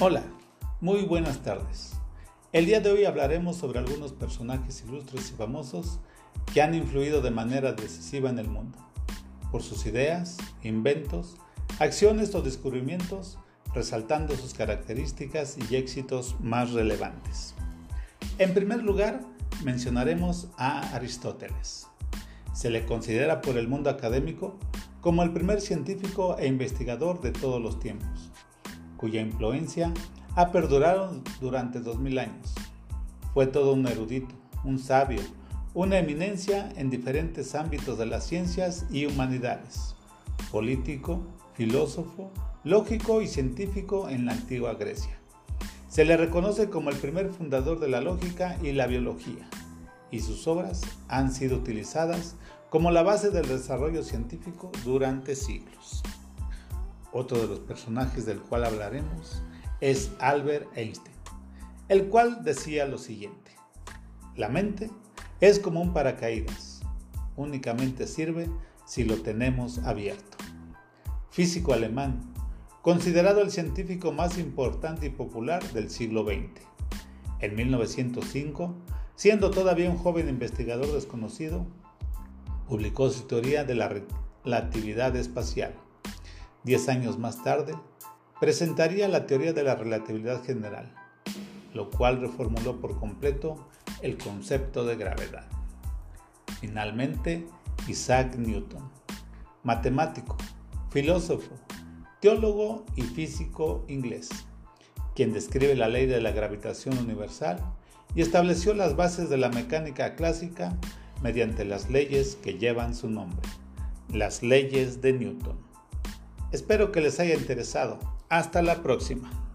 Hola, muy buenas tardes. El día de hoy hablaremos sobre algunos personajes ilustres y famosos que han influido de manera decisiva en el mundo, por sus ideas, inventos, acciones o descubrimientos, resaltando sus características y éxitos más relevantes. En primer lugar, mencionaremos a Aristóteles. Se le considera por el mundo académico como el primer científico e investigador de todos los tiempos cuya influencia ha perdurado durante dos mil años. Fue todo un erudito, un sabio, una eminencia en diferentes ámbitos de las ciencias y humanidades, político, filósofo, lógico y científico en la antigua Grecia. Se le reconoce como el primer fundador de la lógica y la biología, y sus obras han sido utilizadas como la base del desarrollo científico durante siglos. Otro de los personajes del cual hablaremos es Albert Einstein, el cual decía lo siguiente, la mente es como un paracaídas, únicamente sirve si lo tenemos abierto. Físico alemán, considerado el científico más importante y popular del siglo XX. En 1905, siendo todavía un joven investigador desconocido, publicó su teoría de la relatividad espacial Diez años más tarde, presentaría la teoría de la relatividad general, lo cual reformuló por completo el concepto de gravedad. Finalmente, Isaac Newton, matemático, filósofo, teólogo y físico inglés, quien describe la ley de la gravitación universal y estableció las bases de la mecánica clásica mediante las leyes que llevan su nombre, las leyes de Newton. Espero que les haya interesado. Hasta la próxima.